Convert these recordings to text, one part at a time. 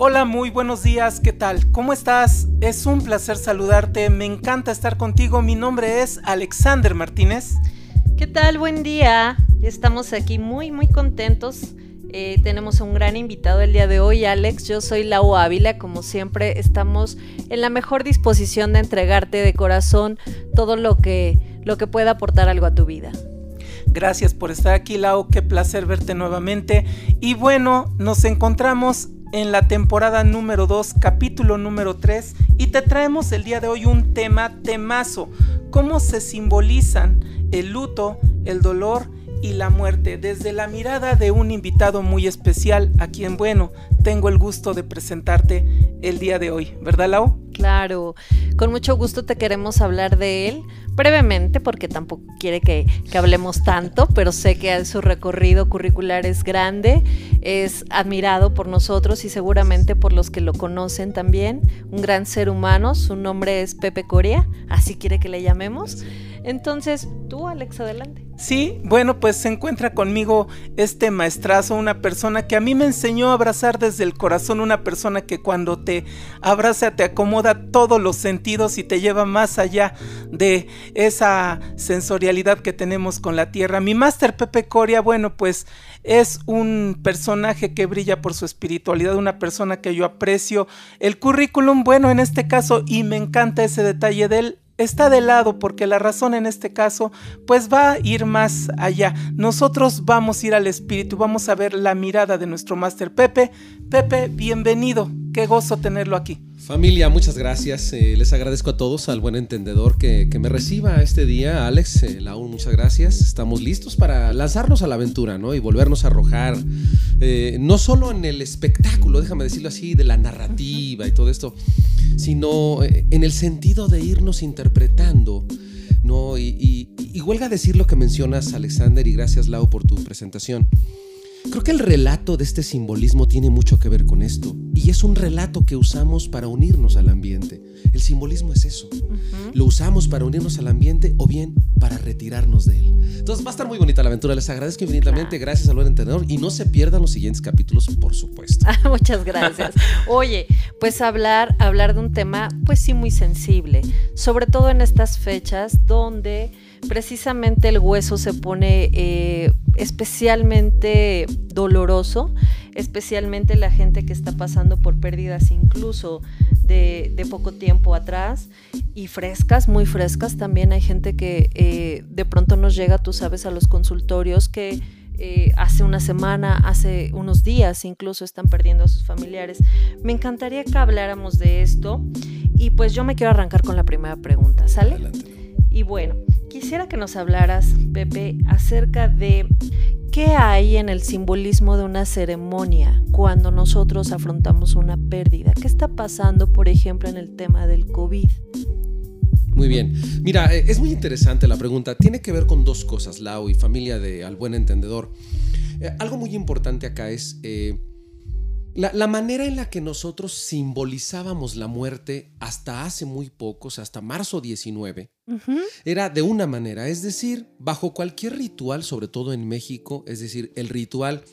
Hola, muy buenos días, ¿qué tal? ¿Cómo estás? Es un placer saludarte, me encanta estar contigo, mi nombre es Alexander Martínez. ¿Qué tal? Buen día, estamos aquí muy, muy contentos. Eh, tenemos un gran invitado el día de hoy, Alex. Yo soy Lau Ávila. Como siempre, estamos en la mejor disposición de entregarte de corazón todo lo que, lo que pueda aportar algo a tu vida. Gracias por estar aquí, Lau. Qué placer verte nuevamente. Y bueno, nos encontramos en la temporada número 2, capítulo número 3, y te traemos el día de hoy un tema temazo, cómo se simbolizan el luto, el dolor y la muerte desde la mirada de un invitado muy especial a quien, bueno, tengo el gusto de presentarte el día de hoy, ¿verdad, Lau? Claro, con mucho gusto te queremos hablar de él, brevemente, porque tampoco quiere que, hablemos tanto, pero sé que su recorrido curricular es grande, es admirado por nosotros y seguramente por los que lo conocen también. Un gran ser humano, su nombre es Pepe Coria, así quiere que le llamemos. Entonces, tú, Alex, adelante. Sí, bueno, pues se encuentra conmigo este maestrazo, una persona que a mí me enseñó a abrazar desde el corazón, una persona que cuando te abraza te acomoda todos los sentidos y te lleva más allá de esa sensorialidad que tenemos con la tierra. Mi máster Pepe Coria, bueno, pues es un personaje que brilla por su espiritualidad, una persona que yo aprecio. El currículum, bueno, en este caso, y me encanta ese detalle de él, está de lado porque la razón en este caso pues va a ir más allá. Nosotros vamos a ir al espíritu, vamos a ver la mirada de nuestro máster Pepe. Pepe, bienvenido, qué gozo tenerlo aquí. Familia, muchas gracias. Eh, les agradezco a todos, al buen entendedor que, me reciba este día. Alex, eh, muchas gracias. Estamos listos para lanzarnos a la aventura, ¿no? Y volvernos a arrojar, eh, no solo en el espectáculo, déjame decirlo así, de la narrativa y todo esto, sino eh, en el sentido de irnos interpretando, ¿no? Y, y, y huelga decir lo que mencionas, Alexander, y gracias, Lau, por tu presentación. Creo que el relato de este simbolismo tiene mucho que ver con esto y es un relato que usamos para unirnos al ambiente. El simbolismo es eso. Lo usamos para unirnos al ambiente o bien para retirarnos de él. Entonces va a estar muy bonita la aventura. Les agradezco infinitamente. Gracias al buen entrenador y no se pierdan los siguientes capítulos, por supuesto. Muchas gracias. Oye, pues hablar, hablar de un tema, pues sí, muy sensible, sobre todo en estas fechas donde precisamente el hueso se pone eh, especialmente doloroso, especialmente la gente que está pasando por pérdidas incluso de, poco tiempo atrás y frescas, muy frescas. También hay gente que eh, de pronto nos llega, tú sabes, a los consultorios que eh, hace una semana, hace unos días incluso están perdiendo a sus familiares. Me encantaría que habláramos de esto y pues yo me quiero arrancar con la primera pregunta, ¿sale? Y bueno, quisiera que nos hablaras, Pepe, acerca de qué hay en el simbolismo de una ceremonia cuando nosotros afrontamos una pérdida. ¿Qué está pasando, por ejemplo, en el tema del COVID? Muy bien. Mira, eh, es muy interesante la pregunta. Tiene que ver con dos cosas, Lau y familia de Al Buen Entendedor. Eh, algo muy importante acá es eh, la, manera en la que nosotros simbolizábamos la muerte hasta hace muy pocos, hasta marzo 19, era de una manera, es decir, bajo cualquier ritual, sobre todo en México, es decir, el ritual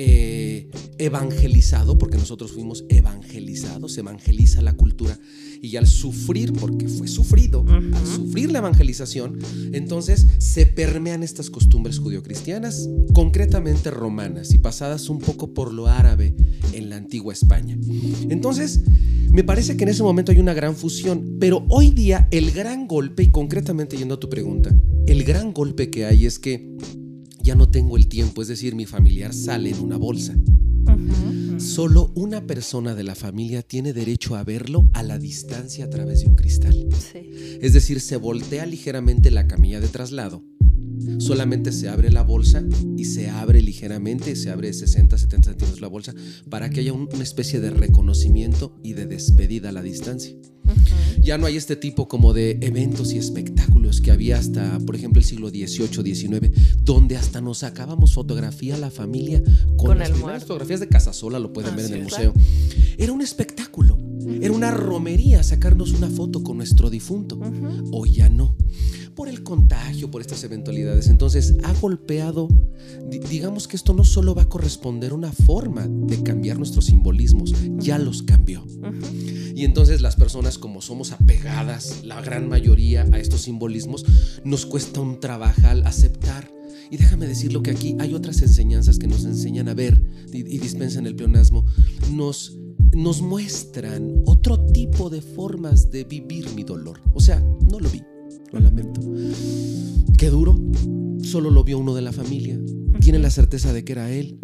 eh, evangelizado, porque nosotros fuimos evangelizados, evangeliza la cultura, y al sufrir, porque fue sufrido, al sufrir la evangelización, entonces se permean estas costumbres judio-cristianas, concretamente romanas y pasadas un poco por lo árabe en la antigua España. Entonces, me parece que en ese momento hay una gran fusión, pero hoy día el gran golpe, y concretamente yendo a tu pregunta, el gran golpe que hay es que ya no tengo el tiempo, es decir, mi familiar sale en una bolsa. Solo una persona de la familia tiene derecho a verlo a la distancia a través de un cristal. Es decir, se voltea ligeramente la camilla de traslado. Solamente se abre la bolsa y se abre ligeramente, se abre 60, 70 centímetros la bolsa para que haya una especie de reconocimiento y de despedida a la distancia. Ya no hay este tipo como de eventos y espectáculos que había hasta, por ejemplo, el siglo XVIII, XIX, donde hasta nos sacábamos fotografía a la familia con, las fotografías de Casasola, lo pueden ver en el museo. Era un espectáculo, era una romería sacarnos una foto con nuestro difunto. Hoy ya no. por el contagio, por estas eventualidades. Entonces ha golpeado, digamos que esto no solo va a corresponder a una forma de cambiar nuestros simbolismos, ya los cambió. Y entonces las personas como somos apegadas, la gran mayoría, a estos simbolismos, nos cuesta un trabajo aceptar. Y déjame decirlo que aquí hay otras enseñanzas que nos enseñan a ver y, dispensan el pleonasmo. Nos nos muestran otro tipo de formas de vivir mi dolor. O sea, no lo vi, lo lamento. Qué duro, solo lo vio uno de la familia. Tienen la certeza de que era él.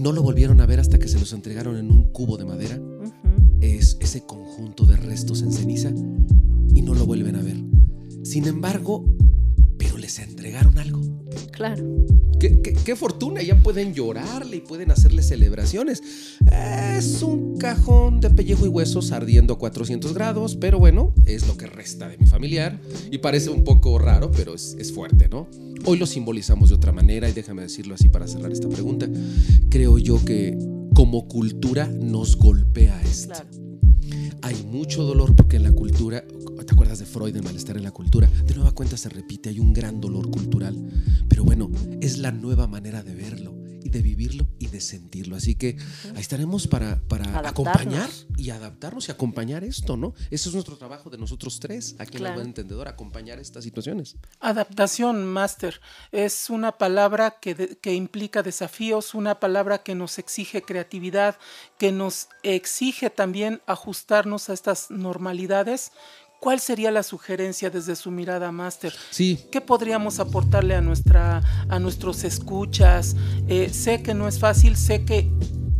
No lo volvieron a ver hasta que se los entregaron en un cubo de madera. Es ese conjunto de restos en ceniza y no lo vuelven a ver. Sin embargo, pero les entregaron algo. Claro. Qué, fortuna, ya pueden llorarle y pueden hacerle celebraciones. Es un cajón de pellejo y huesos ardiendo a 400 grados, pero bueno, es lo que resta de mi familiar y parece un poco raro, pero es, es fuerte, ¿no? Hoy lo simbolizamos de otra manera y déjame decirlo así para cerrar esta pregunta. Creo yo que como cultura nos golpea esto. Claro. Hay mucho dolor porque en la cultura, ¿te acuerdas de Freud, el malestar en la cultura? De nueva cuenta se repite, hay un gran dolor cultural. Pero bueno, es la nueva manera de verlo y de vivirlo y de sentirlo. Así que ahí estaremos para, para acompañar y adaptarnos y acompañar esto, ¿no? Ese es nuestro trabajo de nosotros tres, aquí en la Buen Entendedor, acompañar estas situaciones. Adaptación, máster, es una palabra que, que implica desafíos, una palabra que nos exige creatividad, que nos exige también ajustarnos a estas normalidades ¿Cuál sería la sugerencia desde su mirada, Máster? Sí. ¿Qué podríamos aportarle a, nuestra, a nuestros escuchas? Eh, sé que no es fácil, sé que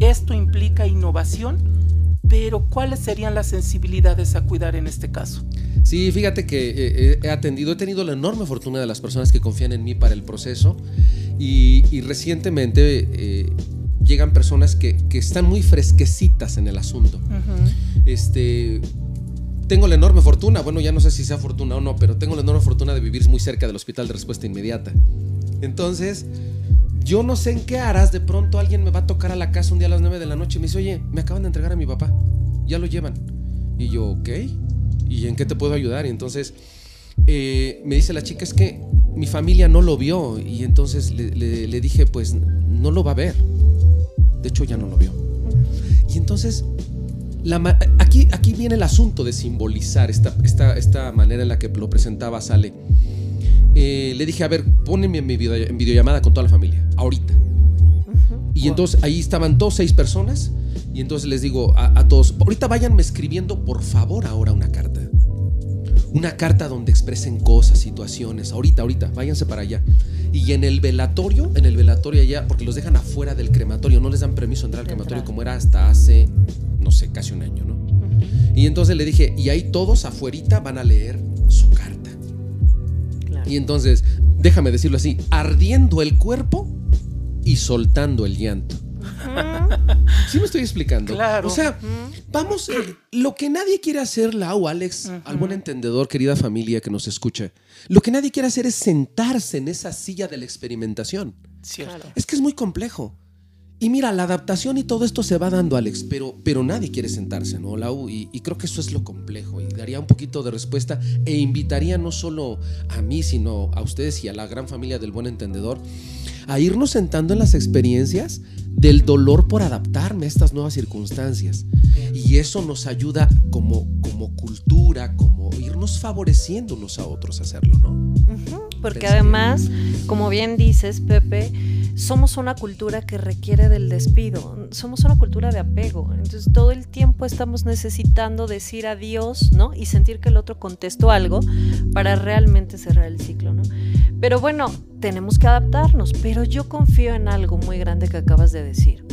esto implica innovación, pero ¿cuáles serían las sensibilidades a cuidar en este caso? Sí, fíjate que eh, eh, he atendido, he tenido la enorme fortuna de las personas que confían en mí para el proceso y, recientemente llegan personas que, que, están muy fresquecitas en el asunto. Este tengo la enorme fortuna, bueno, ya no sé si sea fortuna o no, pero tengo la enorme fortuna de vivir muy cerca del hospital de respuesta inmediata. Entonces, yo no sé en qué harás, de pronto alguien me va a tocar a la casa un día a las 9 de la noche y me dice, oye, me acaban de entregar a mi papá, ya lo llevan. Y yo, ok, ¿y en qué te puedo ayudar? Y entonces eh, me dice la chica, es que mi familia no lo vio y entonces le dije, pues no lo va a ver. De hecho, ya no lo vio. Y entonces aquí, aquí viene el asunto de simbolizar esta, esta, esta manera en la que lo presentaba Sale. Eh, le dije, a ver, poneme en, mi en videollamada con toda la familia, ahorita. Y entonces ahí estaban dos, seis personas. Y entonces les digo a, a, todos, ahorita váyanme escribiendo por favor ahora una carta. Una carta donde expresen cosas, situaciones. Ahorita, ahorita, váyanse para allá. Y en el velatorio, en el velatorio allá, porque los dejan afuera del crematorio, no les dan permiso entrar al crematorio como era hasta hace no sé, casi un año, ¿no? Y entonces le dije, y ahí todos afuerita van a leer su carta. Y entonces, déjame decirlo así, ardiendo el cuerpo y soltando el llanto. ¿Sí me estoy explicando? Claro. O sea, vamos, eh, lo que nadie quiere hacer, Lau, Alex, al buen entendedor, querida familia que nos escucha, lo que nadie quiere hacer es sentarse en esa silla de la experimentación. Cierto. Es que es muy complejo. Y mira, la adaptación y todo esto se va dando, Alex, pero, pero nadie quiere sentarse, ¿no, Lau? Y, y, creo que eso es lo complejo. Y daría un poquito de respuesta e invitaría no solo a mí, sino a ustedes y a la gran familia del buen entendedor a irnos sentando en las experiencias del dolor por adaptarme a estas nuevas circunstancias. Y eso nos ayuda como, como cultura, como irnos favoreciendo unos a otros a hacerlo, ¿no? Porque además, como bien dices, Pepe, somos una cultura que requiere del despido, somos una cultura de apego, entonces todo el tiempo estamos necesitando decir adiós, ¿no? Y sentir que el otro contestó algo para realmente cerrar el ciclo, ¿no? Pero bueno, tenemos que adaptarnos, pero yo confío en algo muy grande que acabas de decir.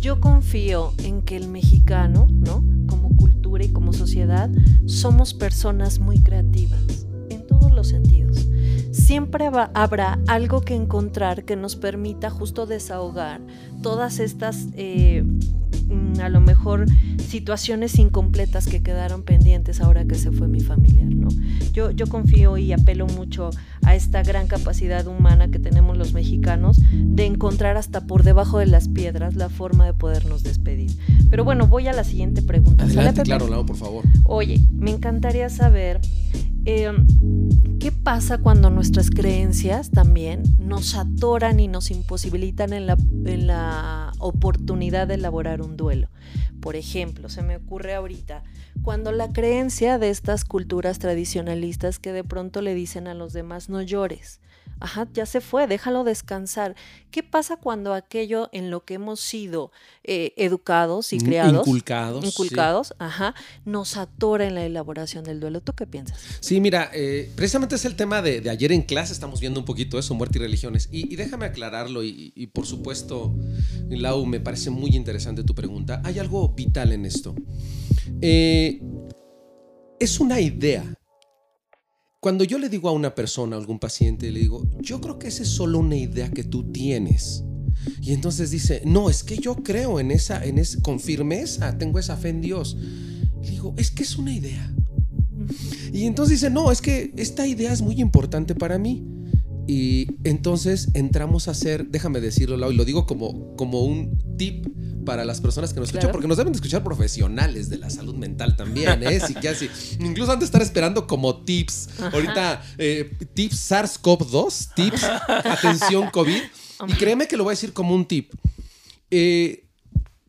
Yo confío en que el mexicano, ¿no? Como cultura y como sociedad, somos personas muy creativas en todos los sentidos siempre habrá algo que encontrar que nos permita justo desahogar todas estas, eh, mm, a lo mejor, situaciones incompletas que quedaron pendientes ahora que se fue mi familiar, ¿no? Yo, yo confío y apelo mucho a esta gran capacidad humana que tenemos los mexicanos de encontrar hasta por debajo de las piedras la forma de podernos despedir. Pero bueno, voy a la siguiente pregunta. Adelante, claro, Lau, por favor. Oye, me encantaría saber Em, ¿Qué pasa cuando nuestras creencias también nos atoran y nos imposibilitan en la, en la oportunidad de elaborar un duelo? Por ejemplo, se me ocurre ahorita, cuando la creencia de estas culturas tradicionalistas que de pronto le dicen a los demás no llores, ajá, ya se fue, déjalo descansar. ¿Qué pasa cuando aquello en lo que hemos sido eh, educados y creados, inculcados, inculcados ajá, nos atora en la elaboración del duelo? ¿Tú qué piensas? Sí, mira, eh, precisamente es el tema de, ayer en clase, estamos viendo un poquito eso, muerte y religiones. Y, déjame aclararlo, y, y, por supuesto, Lau, me parece muy interesante tu pregunta. Hay algo vital en esto. Eh, es una idea cuando yo le digo a una persona, a algún paciente, le digo, yo creo que esa es solo una idea que tú tienes. Y entonces dice, no, es que yo creo en esa, en esa, con firmeza, tengo esa fe en Dios. Le digo, es que es una idea. Y entonces dice, no, es que esta idea es muy importante para mí. Y entonces entramos a hacer, déjame decirlo, y lo digo como, como un tip para las personas que nos escuchan, porque nos deben de escuchar profesionales de la salud mental también, ¿eh? Sí, casi. Incluso antes de estar esperando como tips. Ahorita, eh, tips SARS-CoV-2, tips atención COVID. Y créeme que lo voy a decir como un tip. Eh,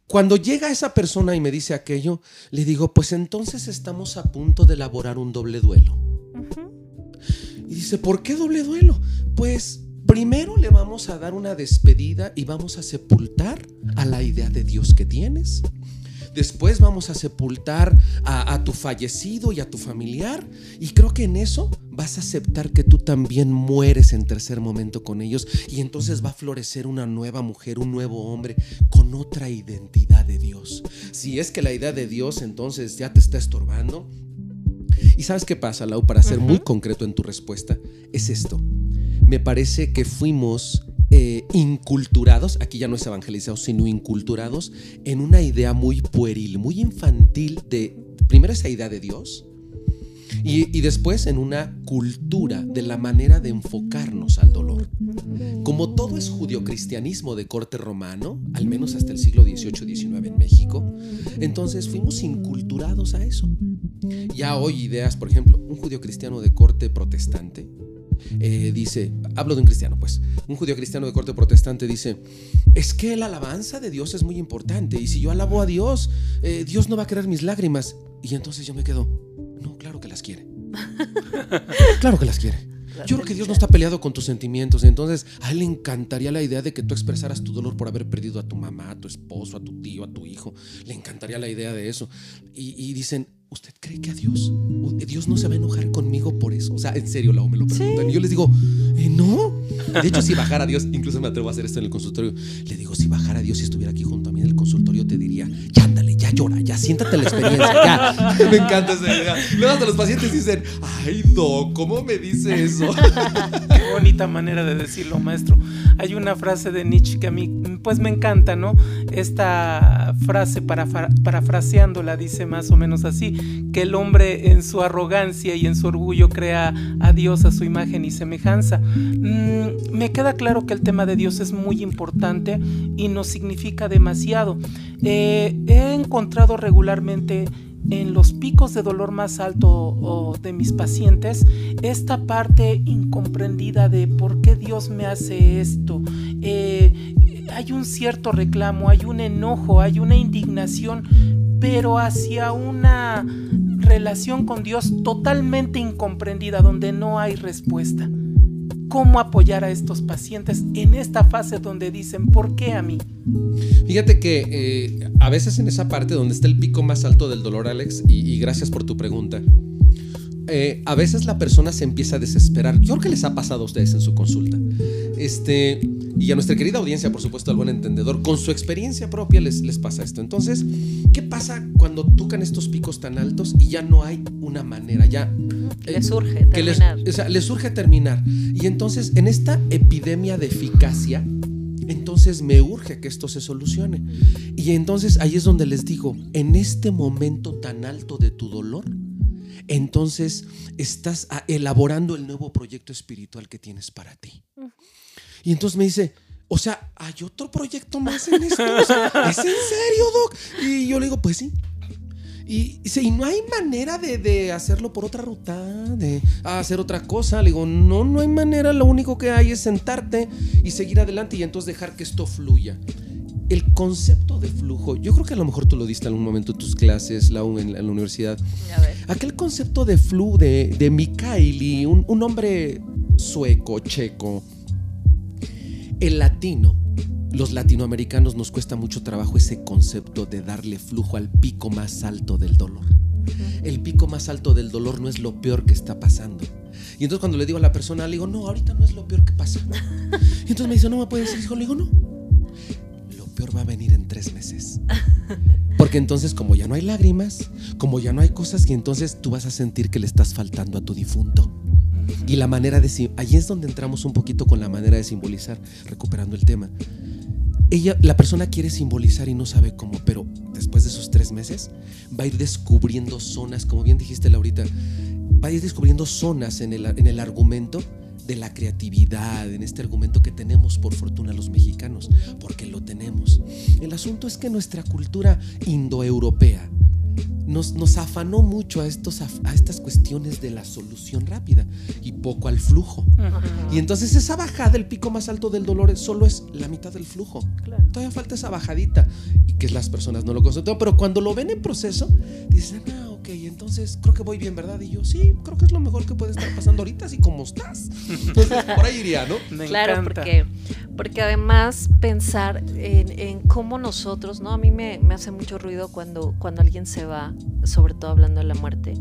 cuando llega esa persona y me dice aquello, le digo, pues entonces estamos a punto de elaborar un doble duelo. Y dice, ¿por qué doble duelo? Pues Primero le vamos a dar una despedida y vamos a sepultar a la idea de Dios que tienes. Después vamos a sepultar a, tu fallecido y a tu familiar. Y creo que en eso vas a aceptar que tú también mueres en tercer momento con ellos. Y entonces va a florecer una nueva mujer, un nuevo hombre con otra identidad de Dios. Si es que la idea de Dios entonces ya te está estorbando. Y sabes qué pasa, Lau, para ser muy concreto en tu respuesta, es esto me parece que fuimos eh, inculturados, aquí ya no es evangelizados, sino inculturados en una idea muy pueril, muy infantil de, primero esa idea de Dios, y, y, después en una cultura de la manera de enfocarnos al dolor. Como todo es judio-cristianismo de corte romano, al menos hasta el siglo XVIII-XIX en México, entonces fuimos inculturados a eso. Ya hoy ideas, por ejemplo, un judio-cristiano de corte protestante, eh, dice, hablo de un cristiano, pues, un judío cristiano de corte protestante dice, es que la alabanza de Dios es muy importante y si yo alabo a Dios, eh, Dios no va a querer mis lágrimas. Y entonces yo me quedo, no, claro que las quiere. claro que las quiere. Yo creo que Dios no está peleado con tus sentimientos. Entonces, a Él le encantaría la idea de que tú expresaras tu dolor por haber perdido a tu mamá, a tu esposo, a tu tío, a tu hijo. Le encantaría la idea de eso. y dicen, ¿usted cree que a Dios, Dios no se va a enojar conmigo por eso? O sea, en serio, la me lo preguntan. Y yo les digo, eh, no. De hecho, si bajara Dios, incluso me atrevo a hacer esto en el consultorio, le digo, si bajara Dios y estuviera aquí junto a mí en el consultorio, te diría, ya ándale, ya llora, ya siéntate la experiencia, ya. me encanta esa idea. Luego hasta los pacientes dicen, ay, no, ¿cómo me dice eso? Qué bonita manera de decirlo, maestro. Hay una frase de Nietzsche que a mí, pues me encanta, ¿no? Esta frase, para, parafraseándola, dice más o menos así que el hombre en su arrogancia y en su orgullo crea a Dios a su imagen y semejanza. Mm, me queda claro que el tema de Dios es muy importante y nos significa demasiado. Eh, he encontrado regularmente en los picos de dolor más alto de mis pacientes esta parte incomprendida de por qué Dios me hace esto. Eh, hay un cierto reclamo, hay un enojo, hay una indignación pero hacia una relación con Dios totalmente incomprendida, donde no hay respuesta. ¿Cómo apoyar a estos pacientes en esta fase donde dicen, ¿por qué a mí? Fíjate que eh, a veces en esa parte donde está el pico más alto del dolor, Alex, y, gracias por tu pregunta, eh, a veces la persona se empieza a desesperar. Yo creo que les ha pasado a ustedes en su consulta. Este, y a nuestra querida audiencia, por supuesto, al buen entendedor, con su experiencia propia les, les pasa esto. Entonces, ¿qué pasa cuando tocan estos picos tan altos y ya no hay una manera? Ya. Eh, les surge terminar. Les, o sea, les surge terminar. Y entonces, en esta epidemia de eficacia, entonces me urge que esto se solucione. Y entonces ahí es donde les digo, en este momento tan alto de tu dolor, entonces estás elaborando el nuevo proyecto espiritual que tienes para ti. Y entonces me dice, o sea, ¿hay otro proyecto más en esto? ¿Es en serio, Doc? Y yo le digo, pues sí. Y, y no hay manera de, hacerlo por otra ruta, de hacer otra cosa. Le digo, no, no hay manera. Lo único que hay es sentarte y seguir adelante y entonces dejar que esto fluya. El concepto de flujo, yo creo que a lo mejor tú lo diste en algún momento en tus clases, la, en, la universidad. Aquel concepto de flu de, de Mikhaili, un, un hombre sueco, checo, el latino los latinoamericanos nos cuesta mucho trabajo ese concepto de darle flujo al pico más alto del dolor. El pico más alto del dolor no es lo peor que está pasando. Y entonces cuando le digo a la persona, le digo, no, ahorita no es lo peor que pasa. Y entonces me dice, no me puedes decir, hijo, le digo, no. Lo peor va a venir en tres meses. Porque entonces como ya no hay lágrimas, como ya no hay cosas, y entonces tú vas a sentir que le estás faltando a tu difunto. Y la manera de... Allí es donde entramos un poquito con la manera de simbolizar, recuperando el tema ella, la persona quiere simbolizar y no sabe cómo, pero después de esos tres meses va a ir descubriendo zonas, como bien dijiste Laurita, va a ir descubriendo zonas en el, en el argumento de la creatividad, en este argumento que tenemos por fortuna los mexicanos, porque lo tenemos. El asunto es que nuestra cultura indoeuropea, nos, afanó mucho a, estos, a estas cuestiones de la solución rápida y poco al flujo. Y entonces esa bajada, el pico más alto del dolor, solo es la mitad del flujo. Todavía falta esa bajadita y que las personas no lo consultan, pero cuando lo ven en proceso, dicen, ah, ok, entonces creo que voy bien, ¿verdad? Y yo, sí, creo que es lo mejor que puede estar pasando ahorita, así como estás. Entonces, por ahí iría, ¿no? claro, porque, porque además pensar en, cómo nosotros, ¿no? A mí me, me, hace mucho ruido cuando, cuando alguien se va, sobre todo hablando de la muerte,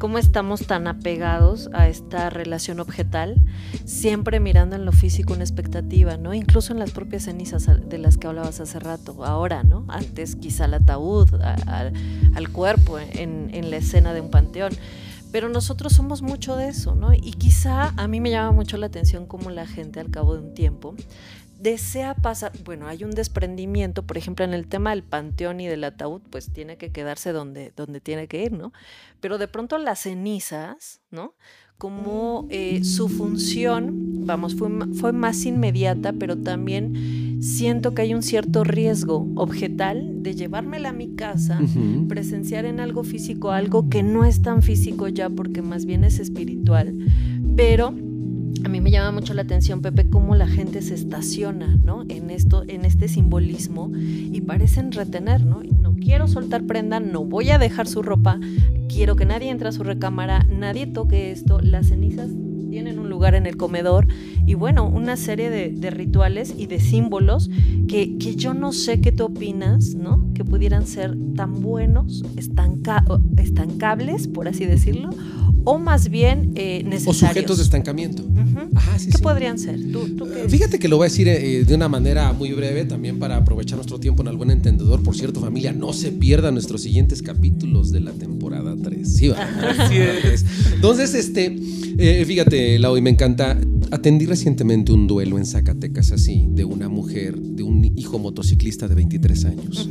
cómo estamos tan apegados a esta relación objetal, siempre mirando en lo físico una expectativa, ¿no? Incluso en las propias cenizas de las que hablabas hace rato, ahora, ¿no? Antes quizá el ataúd, al cuerpo, en en la escena de un panteón. Pero nosotros somos mucho de eso, ¿no? Y quizá a mí me llama mucho la atención cómo la gente al cabo de un tiempo desea pasar, bueno, hay un desprendimiento, por ejemplo, en el tema del panteón y del ataúd, pues tiene que quedarse donde, donde tiene que ir, ¿no? Pero de pronto las cenizas, ¿no? Como eh, su función, vamos, fue, fue más inmediata, pero también siento que hay un cierto riesgo objetal de llevármela a mi casa, presenciar en algo físico algo que no es tan físico ya porque más bien es espiritual, pero a mí me llama mucho la atención, Pepe, cómo la gente se estaciona, ¿no? En esto, en este simbolismo y parecen retener, ¿no? No quiero soltar prenda, no voy a dejar su ropa, quiero que nadie entre a su recámara, nadie toque esto, las cenizas tienen un lugar en el comedor y bueno, una serie de, rituales y de símbolos que, yo no sé qué tú opinas, ¿no? Que pudieran ser tan buenos, estancables, por así decirlo, o más bien eh, necesarios. O sujetos de estancamiento. ¿Qué podrían ser? Fíjate que lo voy a decir eh, de una manera muy breve también para aprovechar nuestro tiempo en el buen entendedor. Por cierto, familia, no se pierdan nuestros siguientes capítulos de la temporada 3. Sí, Así es. Entonces, este, eh, fíjate, Lau, y me encanta. Atendí recientemente un duelo en Zacatecas así, de una mujer, de un hijo motociclista de 23 años.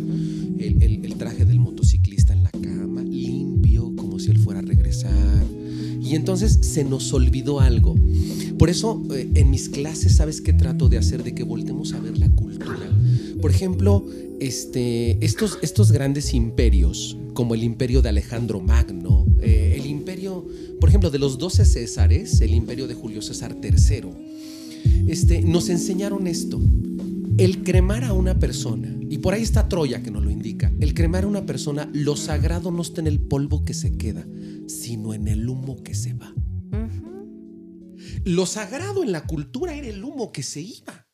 el traje del y entonces se nos olvidó algo. Por eso eh, en mis clases, ¿sabes qué trato de hacer? De que voltemos a ver la cultura. Por ejemplo, este, estos, estos grandes imperios, como el imperio de Alejandro Magno, eh, el imperio, por ejemplo, de los 12 Césares, el imperio de Julio César III, este, nos enseñaron esto. El cremar a una persona, y por ahí está Troya que nos lo indica, el cremar a una persona, lo sagrado no está en el polvo que se queda, sino en el humo que se va. Lo sagrado en la cultura era el humo que se iba.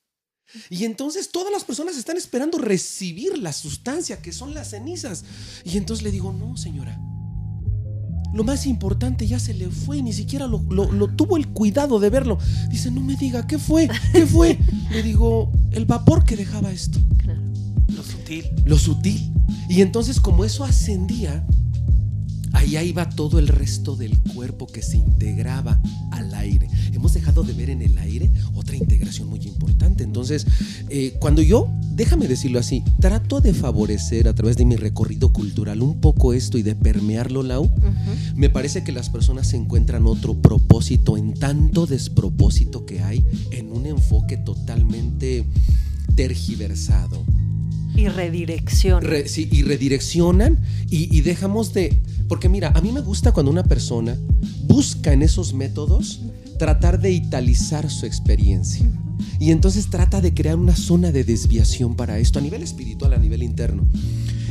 Y entonces todas las personas están esperando recibir la sustancia que son las cenizas. Y entonces le digo, no, señora. Lo más importante ya se le fue y ni siquiera lo, tuvo el cuidado de verlo. Dice, no me diga, ¿qué fue? ¿Qué fue? Le digo, el vapor que dejaba esto. Lo sutil. Lo sutil. Y entonces como eso ascendía, Ahí iba todo el resto del cuerpo que se integraba al aire. Hemos dejado de ver en el aire otra integración muy importante. Entonces, eh, cuando yo, déjame decirlo así, trato de favorecer a través de mi recorrido cultural un poco esto y de permearlo, Lau, me parece que las personas se encuentran otro propósito en tanto despropósito que hay en un enfoque totalmente tergiversado Y redireccionan. sí, y redireccionan y, y dejamos de... Porque mira, a mí me gusta cuando una persona busca en esos métodos tratar de italizar su experiencia. Y entonces trata de crear una zona de desviación para esto a nivel espiritual, a nivel interno.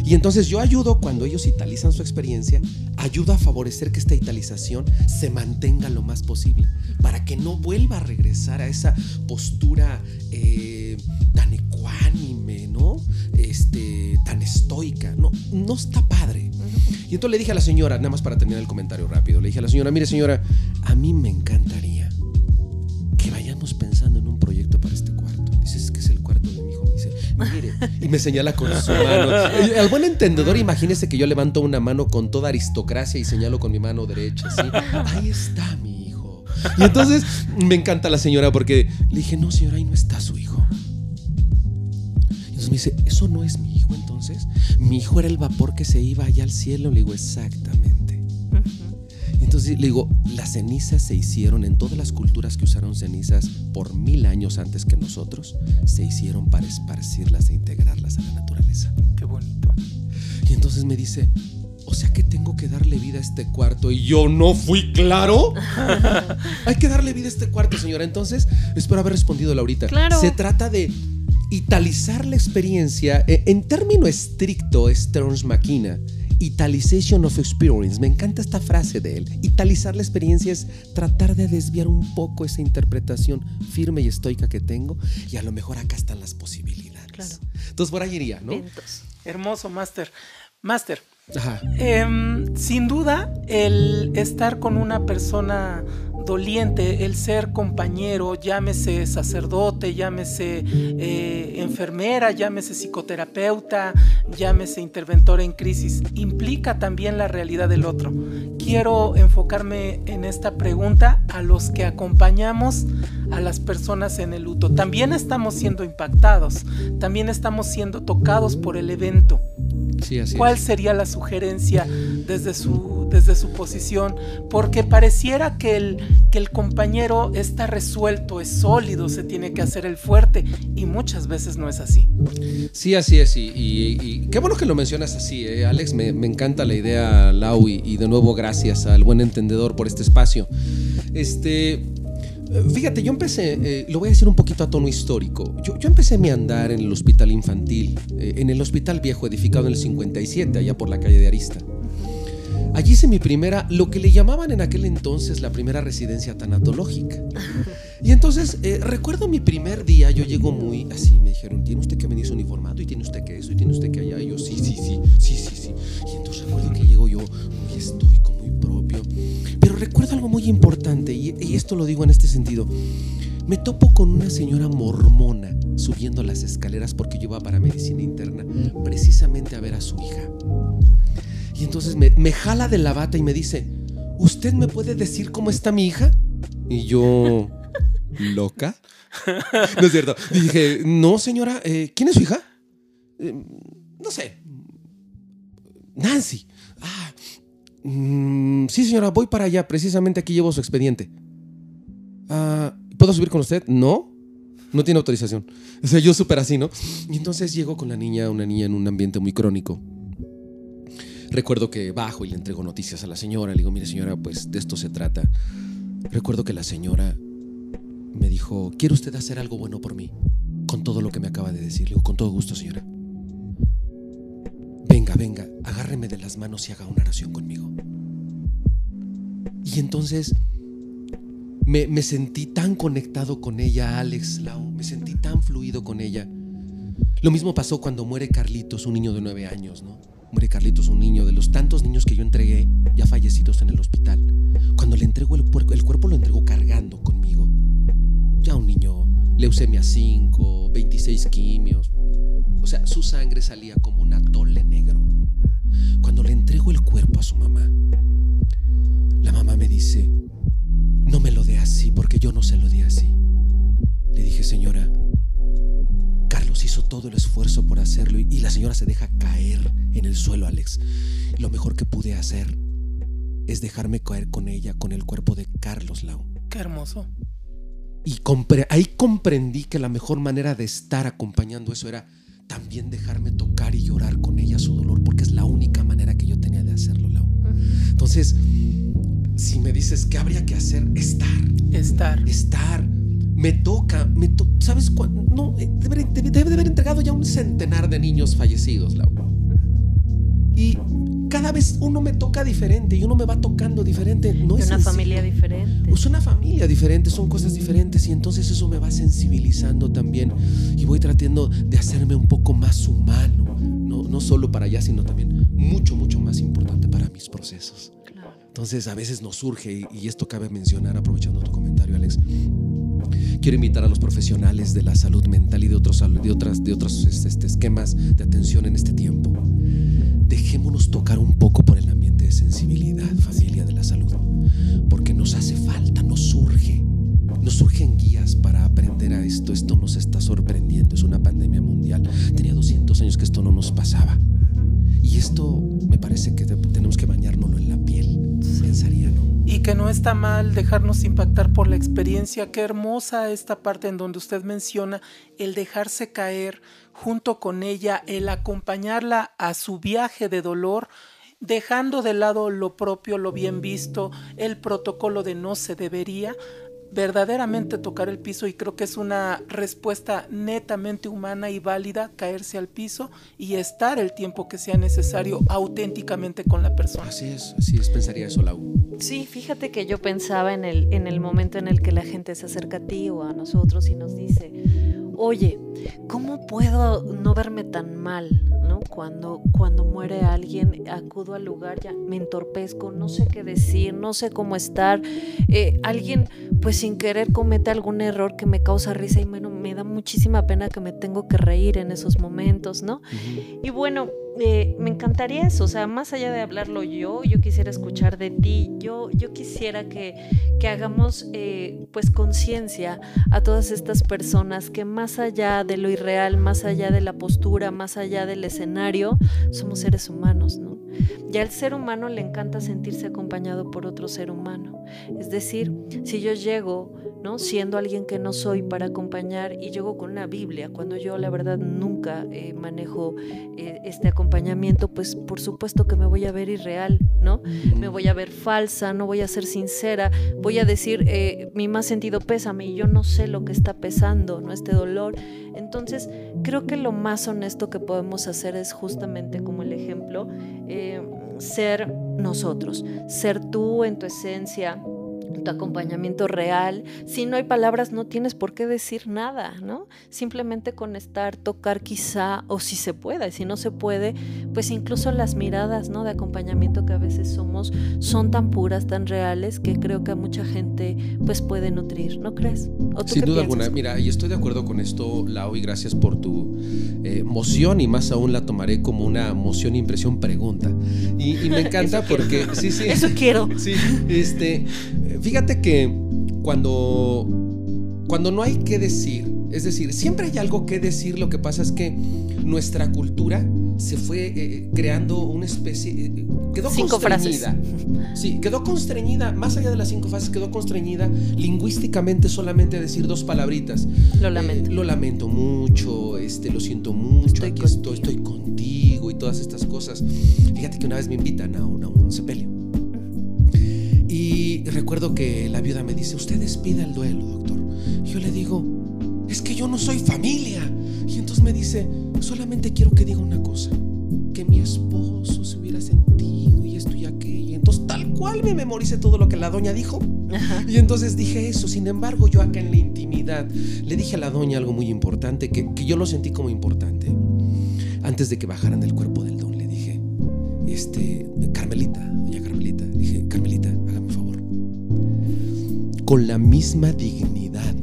Y entonces yo ayudo cuando ellos italizan su experiencia, ayudo a favorecer que esta italización se mantenga lo más posible, para que no vuelva a regresar a esa postura eh, tan ecuánime, ¿no? Este, tan estoica. No, no está padre. Y entonces le dije a la señora, nada más para terminar el comentario rápido, le dije a la señora, mire señora, a mí me encantaría que vayamos pensando en un proyecto para este cuarto. Dices que es el cuarto de mi hijo. Dice, mire, y me señala con su mano. Al buen entendedor, imagínese que yo levanto una mano con toda aristocracia y señalo con mi mano derecha. ¿sí? Ahí está mi hijo. Y entonces me encanta la señora porque le dije, no señora, ahí no está su hijo. Entonces me dice, eso no es mi hijo entonces. Mi hijo era el vapor que se iba allá al cielo. Le digo, exactamente. Entonces le digo, las cenizas se hicieron en todas las culturas que usaron cenizas por mil años antes que nosotros, se hicieron para esparcirlas e integrarlas a la naturaleza. Qué bonito. Y entonces me dice, o sea que tengo que darle vida a este cuarto y yo no fui claro. Hay que darle vida a este cuarto, señora. Entonces, espero haber respondido Laurita. Claro. Se trata de italizar la experiencia. Eh, En término estricto, es Terence McKenna. Italization of experience. Me encanta esta frase de él. Italizar la experiencia es tratar de desviar un poco esa interpretación firme y estoica que tengo y a lo mejor acá están las posibilidades. Claro. Entonces por ahí iría, ¿no? Vientos. Hermoso, Master. Master, Ajá. Em, sin duda, el estar con una persona doliente, el ser compañero, llámese sacerdote, llámese eh, enfermera, llámese psicoterapeuta, llámese interventor en crisis, implica también la realidad del otro. Quiero enfocarme en esta pregunta a los que acompañamos a las personas en el luto. También estamos siendo impactados, también estamos siendo tocados por el evento. Sí, así ¿Cuál es. sería la sugerencia desde su, desde su posición? Porque pareciera que el, que el compañero está resuelto, es sólido, se tiene que hacer el fuerte y muchas veces no es así. Sí, así es. Y, y- y qué bueno que lo mencionas así, eh, Alex. Me, me encanta la idea, Lau. Y, y de nuevo, gracias al buen entendedor por este espacio. Este. Fíjate, yo empecé, eh, lo voy a decir un poquito a tono histórico. Yo, yo empecé mi andar en el hospital infantil, eh, en el hospital viejo edificado en el 57, allá por la calle de Arista. Allí hice mi primera, lo que le llamaban en aquel entonces la primera residencia tanatológica. Y entonces, eh, recuerdo mi primer día, yo llego muy así, me dijeron, ¿tiene usted que venirse uniformado? ¿Y tiene usted que eso? ¿Y tiene usted que allá? Y yo, sí, sí, sí, sí, sí, sí. Y entonces recuerdo que llego yo muy estoico, muy propio. Pero recuerdo algo muy importante, y, y esto lo digo en este sentido. Me topo con una señora mormona subiendo las escaleras porque yo iba para medicina interna, precisamente a ver a su hija. Entonces me, me jala de la bata y me dice, ¿usted me puede decir cómo está mi hija? Y yo, ¿loca? No es cierto. Dije, no, señora, eh, ¿quién es su hija? "Eh, no sé. Nancy. Ah, mm, sí, señora, voy para allá. Precisamente aquí llevo su expediente. Ah, ¿Puedo subir con usted? No. No tiene autorización. O sea, yo súper así, ¿no? Y entonces llego con la niña, una niña en un ambiente muy crónico. Recuerdo que bajo y le entrego noticias a la señora. Le digo, mire señora, pues de esto se trata. Recuerdo que la señora me dijo, ¿quiere usted hacer algo bueno por mí? Con todo lo que me acaba de decir. Le digo, con todo gusto, señora. Venga, venga, agárreme de las manos y haga una oración conmigo. Y entonces me, me sentí tan conectado con ella, Alex Lau. Me sentí tan fluido con ella. Lo mismo pasó cuando muere Carlitos, un niño de nueve años, ¿no? Muere Carlitos, un niño de los tantos niños que yo entregué, ya fallecidos en el hospital. Cuando le entrego el, puerco, el cuerpo lo entregó cargando conmigo. Ya un niño, leucemia 5, 26 quimios. O sea, su sangre salía como un atole negro. Cuando le entrego el cuerpo a su mamá, la mamá me dice, no me lo dé así porque yo no se lo di así. Le dije, señora, Hizo todo el esfuerzo por hacerlo y, y la señora se deja caer en el suelo, Alex. Lo mejor que pude hacer es dejarme caer con ella, con el cuerpo de Carlos Lau. Qué hermoso. Y compre- ahí comprendí que la mejor manera de estar acompañando eso era también dejarme tocar y llorar con ella su dolor, porque es la única manera que yo tenía de hacerlo, Lau. Entonces, si me dices qué habría que hacer, estar. Estar. Estar. Me toca, me ¿sabes cuándo? No, eh, debe, de haber entregado ya un centenar de niños fallecidos, Lau. Y cada vez uno me toca diferente y uno me va tocando diferente. No es una familia diferente. Es una familia diferente, son cosas diferentes y entonces eso me va sensibilizando también y voy tratando de hacerme un poco más humano, no, no solo para allá, sino también mucho, mucho más importante para mis procesos. Entonces a veces nos surge, y esto cabe mencionar aprovechando tu comentario, Alex, quiero invitar a los profesionales de la salud mental y de otros, de otras, de otros este, esquemas de atención en este tiempo dejémonos tocar un poco por el ambiente de sensibilidad, familia de la salud, porque nos hace falta, nos surge, nos surgen guías para aprender a esto. Esto nos está sorprendiendo, es una pandemia mundial. Tenía 200 años que esto no nos pasaba. Y esto me parece que tenemos que bañárnoslo en la piel, pensaría, ¿no? Y que no está mal dejarnos impactar por la experiencia. Qué hermosa esta parte en donde usted menciona el dejarse caer junto con ella, el acompañarla a su viaje de dolor, dejando de lado lo propio, lo bien visto, el protocolo de no se debería, verdaderamente tocar el piso y creo que es una respuesta netamente humana y válida caerse al piso y estar el tiempo que sea necesario auténticamente con la persona. Así es, así es, pensaría eso, Lau. Sí, fíjate que yo pensaba en el, en el momento en el que la gente se acerca a ti o a nosotros y nos dice, oye, ¿cómo puedo no verme tan mal? ¿no? Cuando, cuando muere alguien, acudo al lugar, ya me entorpezco, no sé qué decir, no sé cómo estar. Eh, alguien, pues sin querer, comete algún error que me causa risa y bueno, me da muchísima pena que me tengo que reír en esos momentos, ¿no? Y bueno, me encantaría eso, o sea, más allá de hablarlo yo, yo quisiera escuchar de ti, yo, yo quisiera que, que hagamos eh, pues conciencia a todas estas personas que más allá de lo irreal, más allá de la postura, más allá del escenario, somos seres humanos, ¿no? Y al ser humano le encanta sentirse acompañado por otro ser humano. Es decir, si yo llego, ¿no? Siendo alguien que no soy para acompañar y llego con una Biblia, cuando yo la verdad nunca eh, manejo eh, este acompañamiento, pues por supuesto que me voy a ver irreal, ¿no? Me voy a ver falsa, no voy a ser sincera, voy a decir, eh, mi más sentido pésame y yo no sé lo que está pesando, ¿no? Este dolor. Entonces, creo que lo más honesto que podemos hacer es justamente como el ejemplo, ser nosotros, ser tú en tu esencia, tu acompañamiento real. Si no hay palabras, no tienes por qué decir nada, ¿no? Simplemente con estar, tocar quizá, o si se puede, si no se puede, pues incluso las miradas, ¿no? De acompañamiento que a veces somos son tan puras, tan reales, que creo que a mucha gente pues puede nutrir, ¿no crees? Sin duda alguna, mira, y estoy de acuerdo con esto, Lau, y gracias por tu eh, moción, y más aún la tomaré como una moción, impresión, pregunta. Y, me encanta porque, sí, sí. Eso quiero. Sí, este, Fíjate que cuando, cuando no hay que decir, es decir, siempre hay algo que decir, lo que pasa es que nuestra cultura se fue eh, creando una especie... Eh, quedó cinco constreñida. Frases. Sí, quedó constreñida, más allá de las cinco frases, quedó constreñida lingüísticamente solamente a decir dos palabritas. Lo lamento. Eh, lo lamento mucho, este, lo siento mucho, estoy aquí estoy, estoy contigo y todas estas cosas. Fíjate que una vez me invitan a un, a un sepelio recuerdo que la viuda me dice, usted despida el duelo, doctor. yo le digo, es que yo no soy familia. Y entonces me dice, solamente quiero que diga una cosa, que mi esposo se hubiera sentido y esto y aquello. Y entonces tal cual me memorice todo lo que la doña dijo. Y entonces dije eso. Sin embargo, yo acá en la intimidad le dije a la doña algo muy importante, que, que yo lo sentí como importante. Antes de que bajaran del cuerpo del don, le dije, este, Carmelita, con la misma dignidad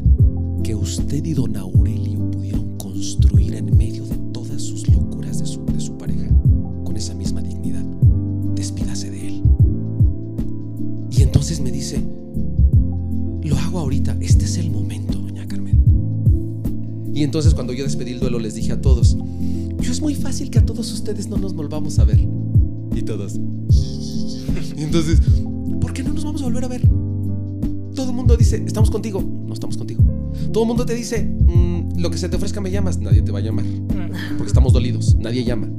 que usted y don Aurelio pudieron construir en medio de todas sus locuras de su, de su pareja, con esa misma dignidad, despídase de él. Y entonces me dice, lo hago ahorita, este es el momento, doña Carmen. Y entonces cuando yo despedí el duelo les dije a todos, yo es muy fácil que a todos ustedes no nos volvamos a ver. Y todos. Y entonces, ¿por qué no nos vamos a volver a ver? Mundo dice, estamos contigo. No estamos contigo. Todo el mundo te dice, mm, lo que se te ofrezca me llamas, nadie te va a llamar. Porque estamos dolidos, nadie llama.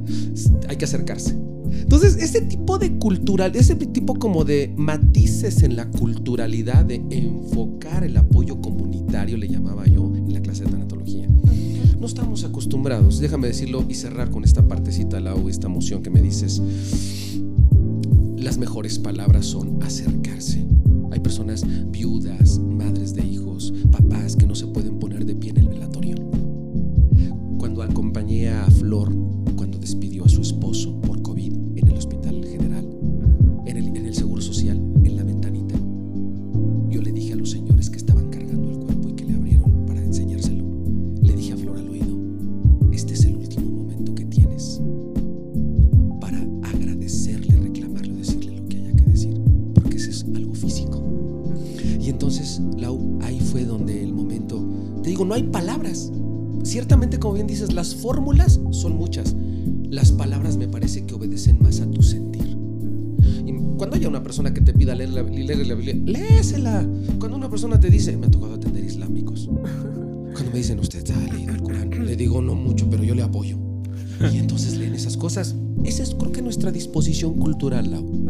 Hay que acercarse. Entonces, ese tipo de cultural, ese tipo como de matices en la culturalidad, de enfocar el apoyo comunitario, le llamaba yo en la clase de tanatología. No estamos acostumbrados, déjame decirlo y cerrar con esta partecita, Lau, esta emoción que me dices. Las mejores palabras son acercarse. Hay personas viudas, madres de hijos, papás que no se digo, no hay palabras. Ciertamente, como bien dices, las fórmulas son muchas. Las palabras me parece que obedecen más a tu sentir. Y cuando haya una persona que te pida leer la, leer la Biblia, léesela. Cuando una persona te dice, me ha tocado atender islámicos. Cuando me dicen, usted ha leído el Corán, le digo, no mucho, pero yo le apoyo. Y entonces leen esas cosas. Esa es creo que nuestra disposición cultural.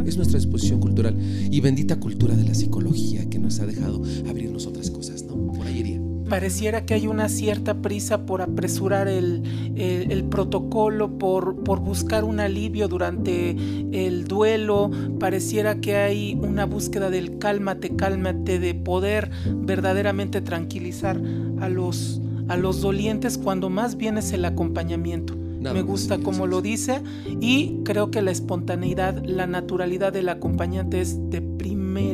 Es nuestra disposición cultural. Y bendita cultura de la psicología que nos ha dejado abrirnos otras cosas, ¿no? Por ahí iría. Pareciera que hay una cierta prisa por apresurar el, el, el protocolo, por, por buscar un alivio durante el duelo. Pareciera que hay una búsqueda del cálmate, cálmate, de poder verdaderamente tranquilizar a los, a los dolientes cuando más bien es el acompañamiento. Nada Me gusta como lo dice y creo que la espontaneidad, la naturalidad del acompañante es de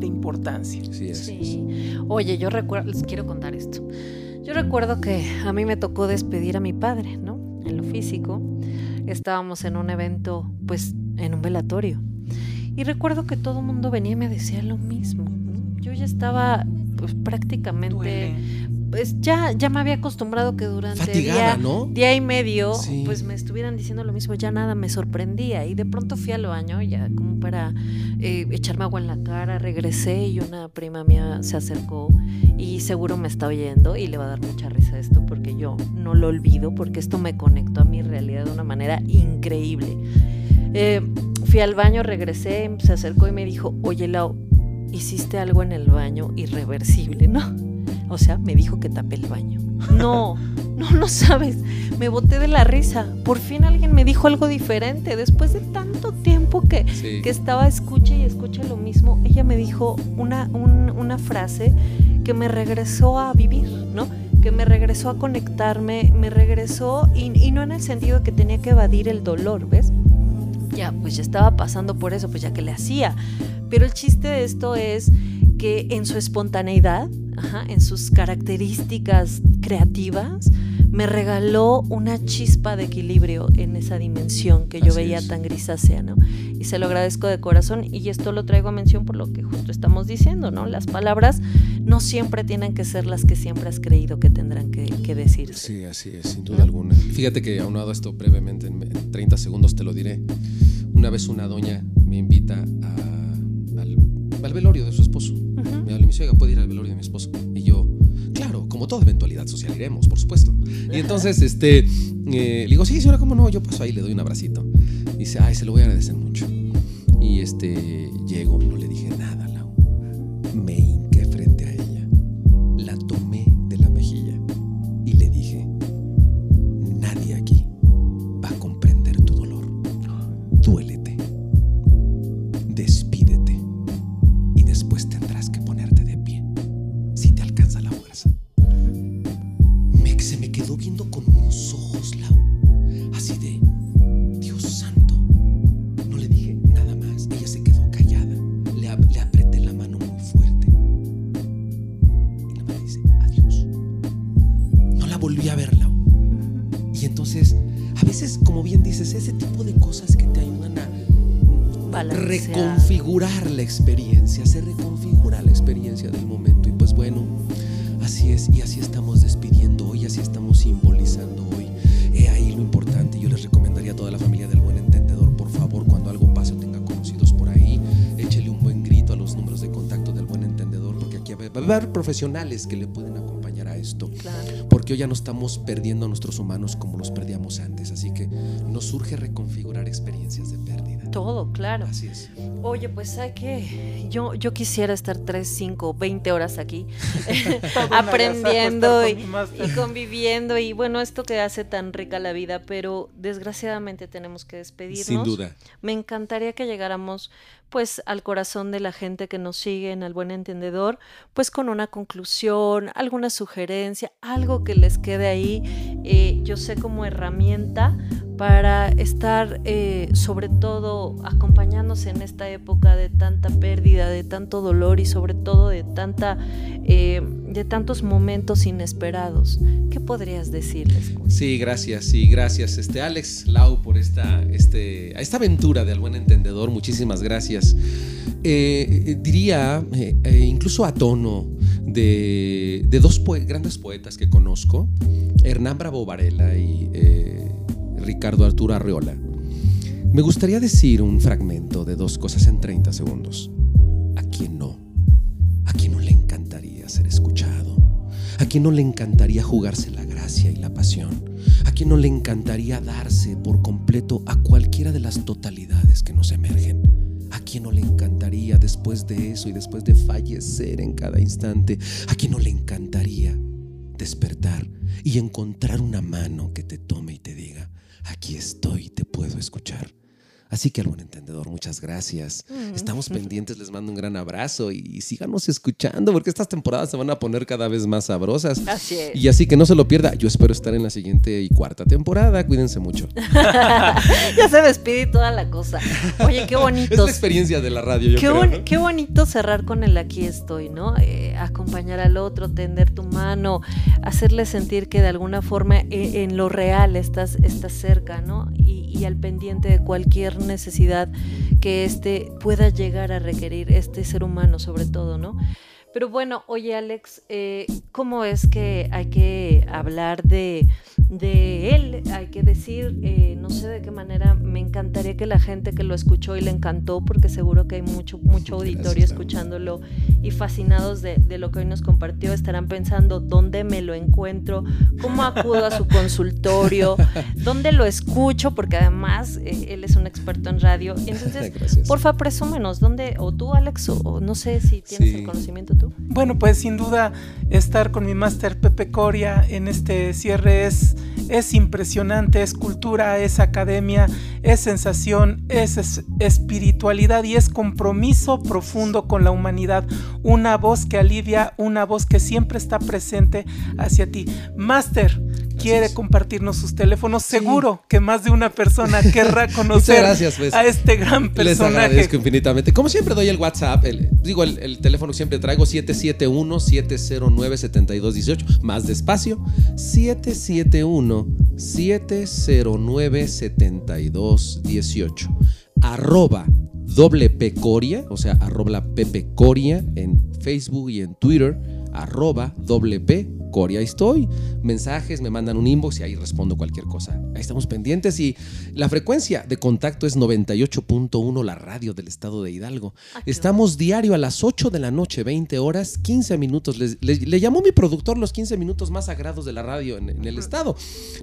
importancia. Sí, es. Sí. Oye, yo recuerdo, les quiero contar esto. Yo recuerdo que a mí me tocó despedir a mi padre, ¿no? En lo físico. Estábamos en un evento, pues, en un velatorio. Y recuerdo que todo el mundo venía y me decía lo mismo. ¿no? Yo ya estaba, pues, prácticamente, Duele. Pues, ya, ya me había acostumbrado que durante Fatigada, día, ¿no? día y medio, Sí. pues me estuvieran diciendo lo mismo, ya nada me sorprendía. Y de pronto fui al baño, ya como para eh, echarme agua en la cara, regresé y una prima mía se acercó y seguro me está oyendo y le va a dar mucha risa esto porque yo no lo olvido, porque esto me conectó a mi realidad de una manera increíble. Eh, fui al baño, regresé, se acercó y me dijo, oye Lau, hiciste algo en el baño irreversible, ¿no? O sea, me dijo que tapé el baño. No, no, no sabes. Me boté de la risa. Por fin alguien me dijo algo diferente. Después de tanto tiempo que, Sí. que estaba escucha y escucha lo mismo, ella me dijo una, un- una frase que me regresó a vivir, ¿no? Que me regresó a conectarme, me regresó, y, y no en el sentido que tenía que evadir el dolor, ¿ves? Ya, pues ya estaba pasando por eso, pues ya que le hacía. Pero el chiste de esto es que en su espontaneidad, ajá, en sus características creativas, me regaló una chispa de equilibrio en esa dimensión que yo Así veía es. tan grisácea, ¿no? Y se lo agradezco de corazón y esto lo traigo a mención por lo que justo estamos diciendo, ¿no? Las palabras no siempre tienen que ser las que siempre has creído que tendrán que, que decirse. Sí, así es, sin duda alguna. Fíjate que aunado a esto brevemente, en en 30 segundos te lo diré. Una vez una doña me invita a- al, al velorio de su esposo. Me dice, oiga, ¿puede ir al velorio de mi esposo? Y yo, claro, como toda eventualidad social iremos, por supuesto. Y entonces, este, eh, le digo, sí, señora, ¿cómo no? Yo paso ahí, le doy un abracito. Y dice, ay, se lo voy a agradecer mucho. Y este, llego, no le dije nada, Lau. Me estamos despidiendo hoy, así estamos simbolizando hoy. He ahí lo importante. Yo les recomendaría a toda la familia del buen entendedor, por favor, cuando algo pase o tenga conocidos por ahí, échele un buen grito a los números de contacto del buen entendedor, porque aquí va a haber profesionales que le pueden acompañar a esto. porque hoy ya no estamos perdiendo a nuestros humanos como los perdíamos antes. Nos surge reconfigurar experiencias de pérdida. Todo, claro. Así es. Oye, pues hay que yo, yo quisiera estar 3, 5, 20 horas aquí aprendiendo y, y, conviviendo y bueno, esto que hace tan rica la vida, pero desgraciadamente tenemos que despedirnos. Sin duda. Me encantaría que llegáramos pues al corazón de la gente que nos sigue en el buen entendedor, pues con una conclusión, alguna sugerencia, algo que les quede ahí, eh, yo sé como herramienta para estar eh, sobre todo acompañándose en esta época de tanta pérdida, de tanto dolor y sobre todo de tanta eh, de tantos momentos inesperados. ¿Qué podrías decirles? Sí, gracias, sí, gracias, este Alex Lau por esta, este, esta aventura de Al Buen Entendedor. Muchísimas gracias. Eh, diría, incluso a tono de, de dos grandes poetas que conozco, Hernán Bravo Varela y Ricardo Arturo Arreola, me gustaría decir un fragmento de dos cosas en 30 segundos. ¿A quién no? ¿A quién no le encantaría ser escuchado? ¿A quién no le encantaría jugarse la gracia y la pasión? ¿A quién no le encantaría darse por completo a cualquiera de las totalidades que nos emergen? ¿A quién no le encantaría después de eso y después de fallecer en cada instante? ¿A quién no le encantaría despertar y encontrar una mano que te tome y te diga, aquí estoy, te puedo escuchar. Así que al buen entendedor, muchas gracias. Mm. Estamos pendientes, les mando un gran abrazo y, síganos escuchando porque estas temporadas se van a poner cada vez más sabrosas. Así es. Y así que no se lo pierda. Yo espero estar en la siguiente y cuarta temporada. Cuídense mucho. ya se despide toda la cosa. Oye, qué bonito. es la experiencia de la radio. qué, qué bonito cerrar con el aquí estoy, ¿no? Eh, acompañar al otro, tender tu mano, hacerle sentir que de alguna forma eh, en, lo real estás, estás cerca, ¿no? Y, y al pendiente de cualquier necesidad que éste pueda llegar a requerir, este ser humano sobre todo, ¿no? Pero bueno, oye Alex, eh, ¿cómo es que hay que hablar de, de él? Hay que decir, eh, no sé de qué manera, me encantaría que la gente que lo escuchó y le encantó, porque seguro que hay mucho, mucho auditorio escuchándolo y fascinados de, de, lo que hoy nos compartió, estarán pensando, ¿dónde me lo encuentro? ¿Cómo acudo a su consultorio? ¿Dónde lo escucho? Porque además eh, él es un experto en radio. Entonces, porfa, presúmenos, ¿dónde? O tú, Alex, o, no sé si tienes el conocimiento bueno, pues sin duda estar con mi máster Pepe Coria en este cierre es, es impresionante, es cultura, es academia, es sensación, es, espiritualidad y es compromiso profundo con la humanidad. Una voz que alivia, una voz que siempre está presente hacia ti. Máster, quiere compartirnos sus teléfonos. Seguro que más de una persona querrá conocer pues. a este gran personaje. Les agradezco infinitamente. Como siempre doy el WhatsApp, digo el, el teléfono siempre traigo 771-709-7218. Más despacio, 771-709-7218. Arroba doble Coria, o sea, arroba Pepe Coria en Facebook y en Twitter, arroba doble P Coria, ahí estoy. Mensajes, me mandan un inbox y ahí respondo cualquier cosa. Ahí estamos pendientes y la frecuencia de contacto es 98.1, la radio del estado de Hidalgo. Ah, estamos diario a las 8 de la noche, 20 horas, 15 minutos. Le, llamó mi productor los 15 minutos más sagrados de la radio en, el estado.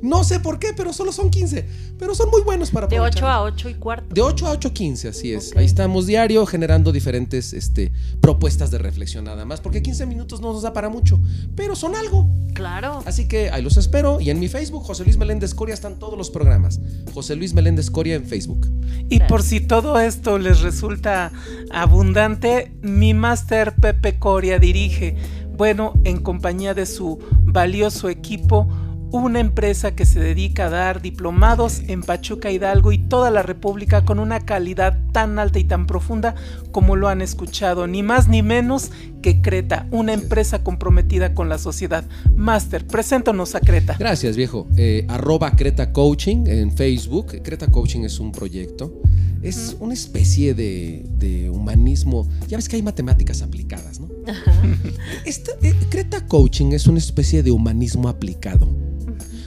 No sé por qué, pero solo son 15. Pero son muy buenos para De 8 a 8 y cuarto. De 8 a 8.15, así es. Ahí estamos diario generando diferentes este, propuestas de reflexión nada más, porque 15 minutos no nos da para mucho, pero son algo. Claro. Así que ahí los espero. Y en mi Facebook, José Luis Meléndez Coria, están todos los programas. José Luis Meléndez Coria en Facebook. Y por si todo esto les resulta abundante, mi máster Pepe Coria dirige, bueno, en compañía de su valioso equipo, una empresa que se dedica a dar diplomados en Pachuca Hidalgo y toda la República con una calidad tan alta y tan profunda como lo han escuchado, ni más ni menos que Creta, una empresa comprometida con la sociedad. Master, preséntanos a Creta. Gracias, viejo. Eh, arroba Creta Coaching en Facebook. Creta Coaching es un proyecto. Es una especie de, humanismo. Ya ves que hay matemáticas aplicadas, ¿no? Eh, Creta Coaching es una especie de humanismo aplicado.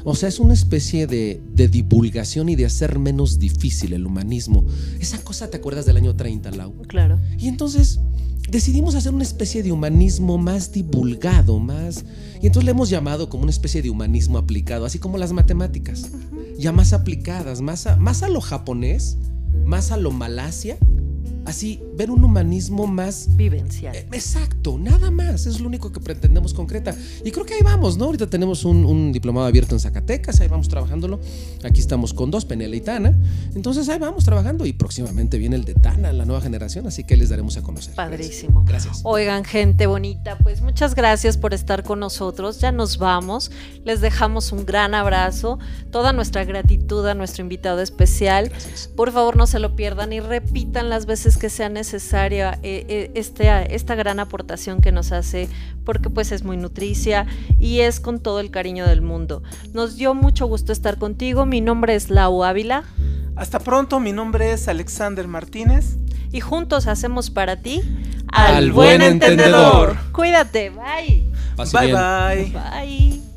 O sea, es una especie de, divulgación y de hacer menos difícil el humanismo. Esa cosa, ¿te acuerdas del año 30, Lau? Claro. Y entonces decidimos hacer una especie de humanismo más divulgado, más... Y entonces le hemos llamado como una especie de humanismo aplicado, así como las matemáticas, ya más aplicadas, más más a lo japonés, más a lo malasia, así ver un humanismo más vivencial. Eh, exacto, nada más, es lo único que pretendemos concreta. Y creo que ahí vamos, ¿no? Ahorita tenemos un, diplomado abierto en Zacatecas, ahí vamos trabajándolo. Aquí estamos con dos, Penela y Tana. Entonces ahí vamos trabajando y próximamente viene el de Tana, la nueva generación, así que les daremos a conocer. Padrísimo. Gracias. Oigan, gente bonita, pues muchas gracias por estar con nosotros. Ya nos vamos. Les dejamos un gran abrazo, toda nuestra gratitud a nuestro invitado especial. Por favor, no se lo pierdan y repitan las veces que sea necesaria eh, eh, este, esta gran aportación que nos hace, porque pues es muy nutricia y es con todo el cariño del mundo. Nos dio mucho gusto estar contigo. Mi nombre es Lau Ávila. Hasta pronto, mi nombre es Alexander Martínez. Y juntos hacemos para ti al, buen entendedor. Cuídate, bye. bye, bye. Bye.